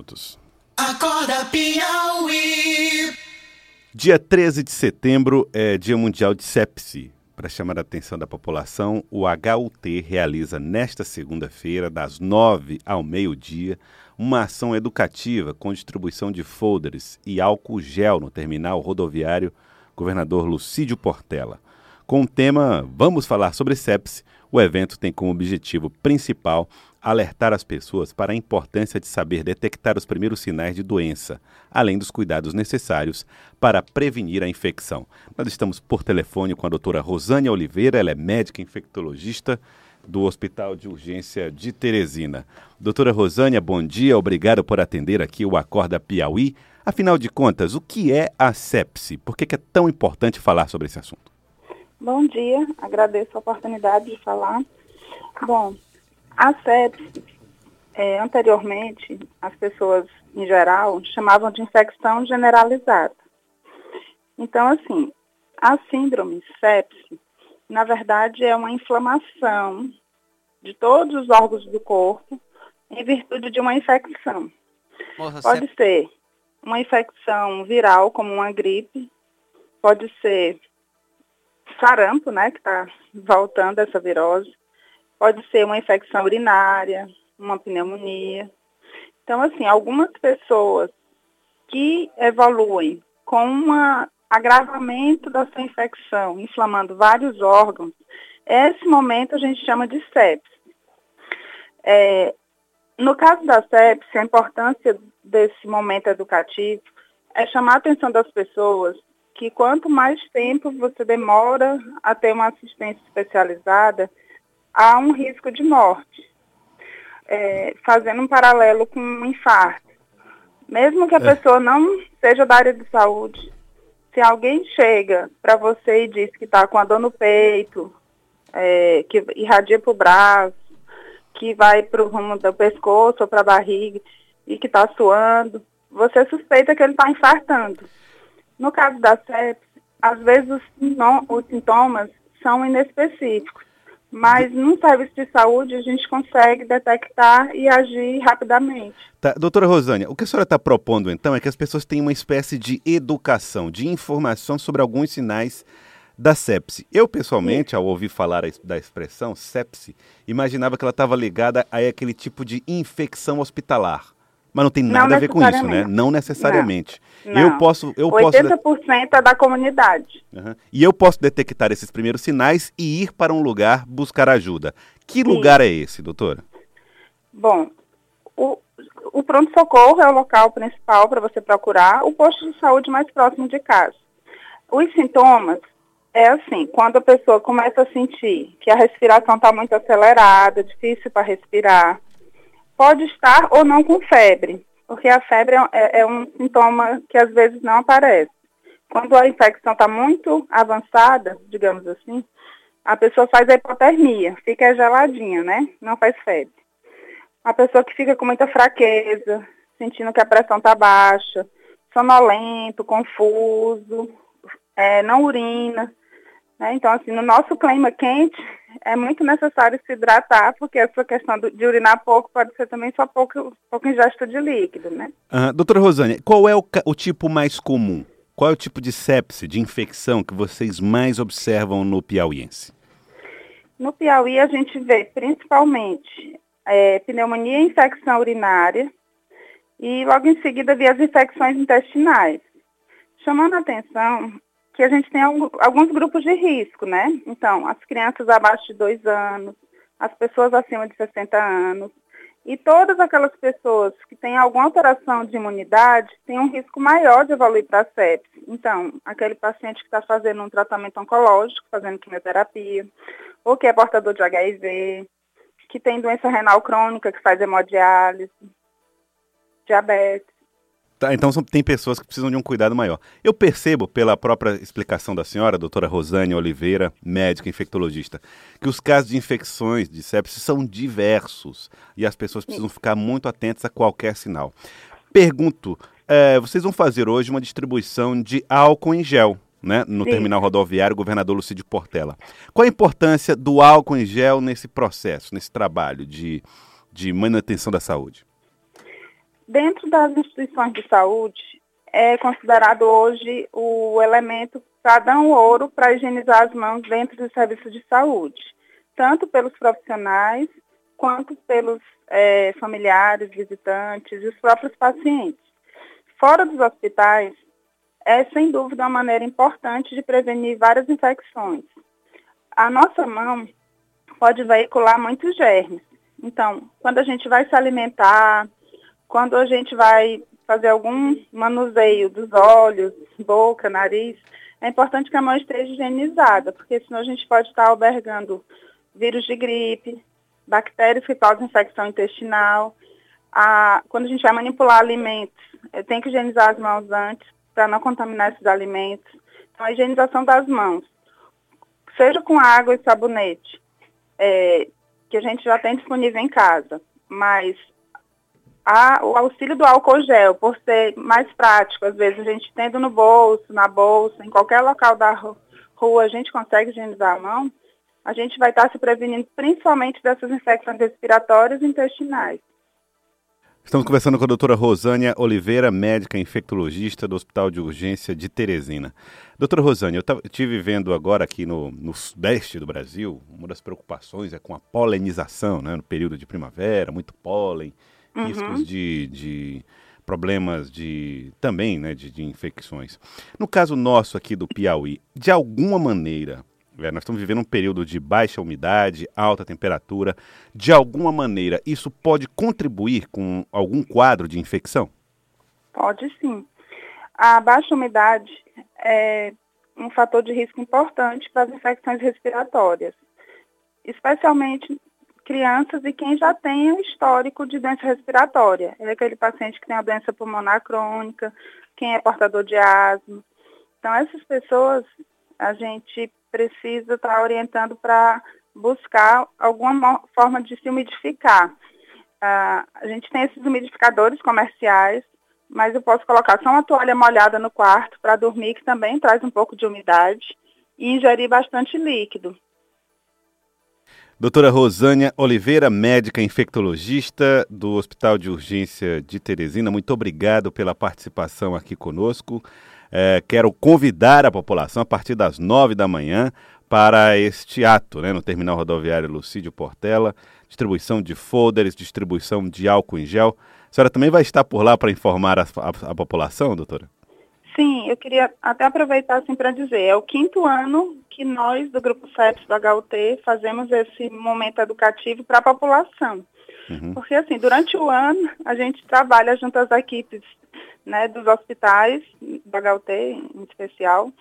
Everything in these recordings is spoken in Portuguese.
minutos. Acorda Piauí. Dia 13 de setembro é Dia Mundial de Sepsi. Para chamar a atenção da população, o HUT realiza nesta segunda-feira, das 9 ao meio-dia, uma ação educativa com distribuição de folders e álcool gel no terminal rodoviário Governador Lucídio Portela. Com o tema Vamos falar sobre sepse, o evento tem como objetivo principal alertar as pessoas para a importância de saber detectar os primeiros sinais de doença, além dos cuidados necessários para prevenir a infecção. Nós estamos por telefone com a doutora Rosânia Oliveira, ela é médica infectologista do Hospital de Urgência de Teresina. Doutora Rosânia, bom dia, obrigado por atender aqui o Acorda Piauí. Afinal de contas, o que é a sepse? Por que é tão importante falar sobre esse assunto? Bom dia, agradeço a oportunidade de falar. Bom, a sepse, é, anteriormente, as pessoas em geral chamavam de infecção generalizada. Então, assim, a síndrome sepse, na verdade, é uma inflamação de todos os órgãos do corpo em virtude de uma infecção. Nossa, pode sep... ser uma infecção viral, como uma gripe, pode ser sarampo, né, que está voltando essa virose, Pode ser uma infecção urinária, uma pneumonia. Então, assim, algumas pessoas que evoluem com um agravamento da sua infecção, inflamando vários órgãos, esse momento a gente chama de sepse. É, no caso da sepse, a importância desse momento educativo é chamar a atenção das pessoas que quanto mais tempo você demora a ter uma assistência especializada, há um risco de morte. É, fazendo um paralelo com um infarto. Mesmo que a é. pessoa não seja da área de saúde, se alguém chega para você e diz que está com a dor no peito, é, que irradia para o braço, que vai para o rumo do pescoço ou para a barriga e que está suando, você suspeita que ele está infartando. No caso da sepse, às vezes os, os sintomas são inespecíficos. Mas num serviço de saúde a gente consegue detectar e agir rapidamente. Tá, doutora Rosânia, o que a senhora está propondo então é que as pessoas tenham uma espécie de educação, de informação sobre alguns sinais da sepse. Eu, pessoalmente, ao ouvir falar da expressão sepse, imaginava que ela estava ligada a aquele tipo de infecção hospitalar. Mas não tem nada não a ver com isso, né? Não necessariamente. Não. Eu posso. Eu 80% posso... é da comunidade. Uhum. E eu posso detectar esses primeiros sinais e ir para um lugar buscar ajuda. Que Sim. lugar é esse, doutora? Bom, o, o pronto-socorro é o local principal para você procurar, o posto de saúde mais próximo de casa. Os sintomas é assim, quando a pessoa começa a sentir que a respiração está muito acelerada, difícil para respirar, pode estar ou não com febre, porque a febre é, é, é um sintoma que às vezes não aparece. Quando a infecção está muito avançada, digamos assim, a pessoa faz a hipotermia, fica geladinha, né? Não faz febre. A pessoa que fica com muita fraqueza, sentindo que a pressão está baixa, sonolento, confuso, é, não urina. Né? Então, assim, no nosso clima quente, é muito necessário se hidratar, porque essa questão de urinar pouco pode ser também só pouco, pouco ingesta de líquido, né? Uh, doutora Rosânia, qual é o, o tipo mais comum? Qual é o tipo de sepse, de infecção que vocês mais observam no piauiense? No Piauí a gente vê principalmente é, pneumonia e infecção urinária e logo em seguida vê as infecções intestinais. Chamando a atenção que a gente tem alguns grupos de risco, né? Então, as crianças abaixo de 2 anos, as pessoas acima de 60 anos, e todas aquelas pessoas que têm alguma alteração de imunidade têm um risco maior de evoluir para a sepse. Então, aquele paciente que está fazendo um tratamento oncológico, fazendo quimioterapia, ou que é portador de HIV, que tem doença renal crônica, que faz hemodiálise, diabetes. Tá, então são, tem pessoas que precisam de um cuidado maior. Eu percebo, pela própria explicação da senhora, doutora Rosane Oliveira, médica infectologista, que os casos de infecções de sepsis são diversos e as pessoas precisam ficar muito atentas a qualquer sinal. Pergunto, é, vocês vão fazer hoje uma distribuição de álcool em gel, né, no Sim. terminal rodoviário Governador Lucídio Portela. Qual a importância do álcool em gel nesse processo, nesse trabalho de, de manutenção da saúde? Dentro das instituições de saúde, é considerado hoje o elemento padrão ouro para higienizar as mãos dentro do serviço de saúde, tanto pelos profissionais quanto pelos é, familiares, visitantes e os próprios pacientes. Fora dos hospitais, é sem dúvida uma maneira importante de prevenir várias infecções. A nossa mão pode veicular muitos germes. Então, quando a gente vai se alimentar, quando a gente vai fazer algum manuseio dos olhos, boca, nariz, é importante que a mão esteja higienizada, porque senão a gente pode estar albergando vírus de gripe, bactérias que causam infecção intestinal. A, quando a gente vai manipular alimentos, é, tem que higienizar as mãos antes para não contaminar esses alimentos. Então, a higienização das mãos, seja com água e sabonete, é, que a gente já tem disponível em casa, mas a, o auxílio do álcool gel, por ser mais prático, às vezes a gente tendo no bolso, na bolsa, em qualquer local da rua, a gente consegue higienizar a mão, a gente vai estar se prevenindo principalmente dessas infecções respiratórias e intestinais. Estamos conversando com a doutora Rosânia Oliveira, médica infectologista do Hospital de Urgência de Teresina. Doutora Rosânia, eu estive vendo agora aqui no, no sudeste do Brasil, uma das preocupações é com a polenização, né, no período de primavera, muito pólen, uhum. riscos de, de, problemas de também né, de, de infecções. No caso nosso aqui do Piauí, de alguma maneira, é, nós estamos vivendo um período de baixa umidade, alta temperatura. De alguma maneira, isso pode contribuir com algum quadro de infecção? Pode sim. A baixa umidade é um fator de risco importante para as infecções respiratórias, especialmente crianças e quem já tem um histórico de doença respiratória. É aquele paciente que tem a doença pulmonar crônica, quem é portador de asma. Então, essas pessoas a gente precisa estar tá orientando para buscar alguma forma de se umidificar. Uh, a gente tem esses umidificadores comerciais, mas eu posso colocar só uma toalha molhada no quarto para dormir, que também traz um pouco de umidade, e ingerir bastante líquido. Doutora Rosânia Oliveira, médica infectologista do Hospital de Urgência de Teresina, muito obrigado pela participação aqui conosco. É, quero convidar a população a partir das nove da manhã para este ato né, no Terminal Rodoviário Lucídio Portela, distribuição de folders, distribuição de álcool em gel. A senhora também vai estar por lá para informar a, a, a população, doutora? Sim, eu queria até aproveitar assim para dizer, é o quinto ano que nós do Grupo CEPS do HUT fazemos esse momento educativo para a população. Uhum. Porque assim, durante o ano a gente trabalha junto às equipes né, dos hospitais, do HUT em especial,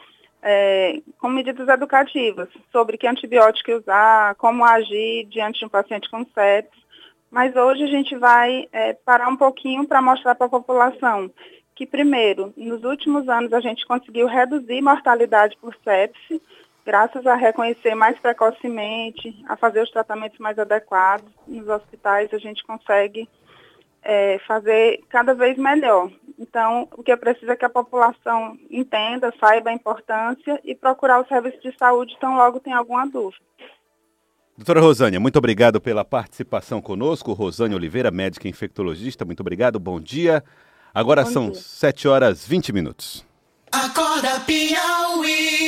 é, com medidas educativas sobre que antibiótico usar, como agir diante de um paciente com sepsis. Mas hoje a gente vai é, parar um pouquinho para mostrar para a população que, primeiro, nos últimos anos a gente conseguiu reduzir mortalidade por sepse, graças a reconhecer mais precocemente, a fazer os tratamentos mais adequados. Nos hospitais a gente consegue é, fazer cada vez melhor. Então, o que é preciso é que a população entenda, saiba a importância e procurar o serviço de saúde tão logo tem alguma dúvida. Doutora Rosânia, muito obrigado pela participação conosco. Rosânia Oliveira, médica infectologista, muito obrigado, bom dia. Agora Bom são dia. 7 horas 20 minutos. Acorda Piauí.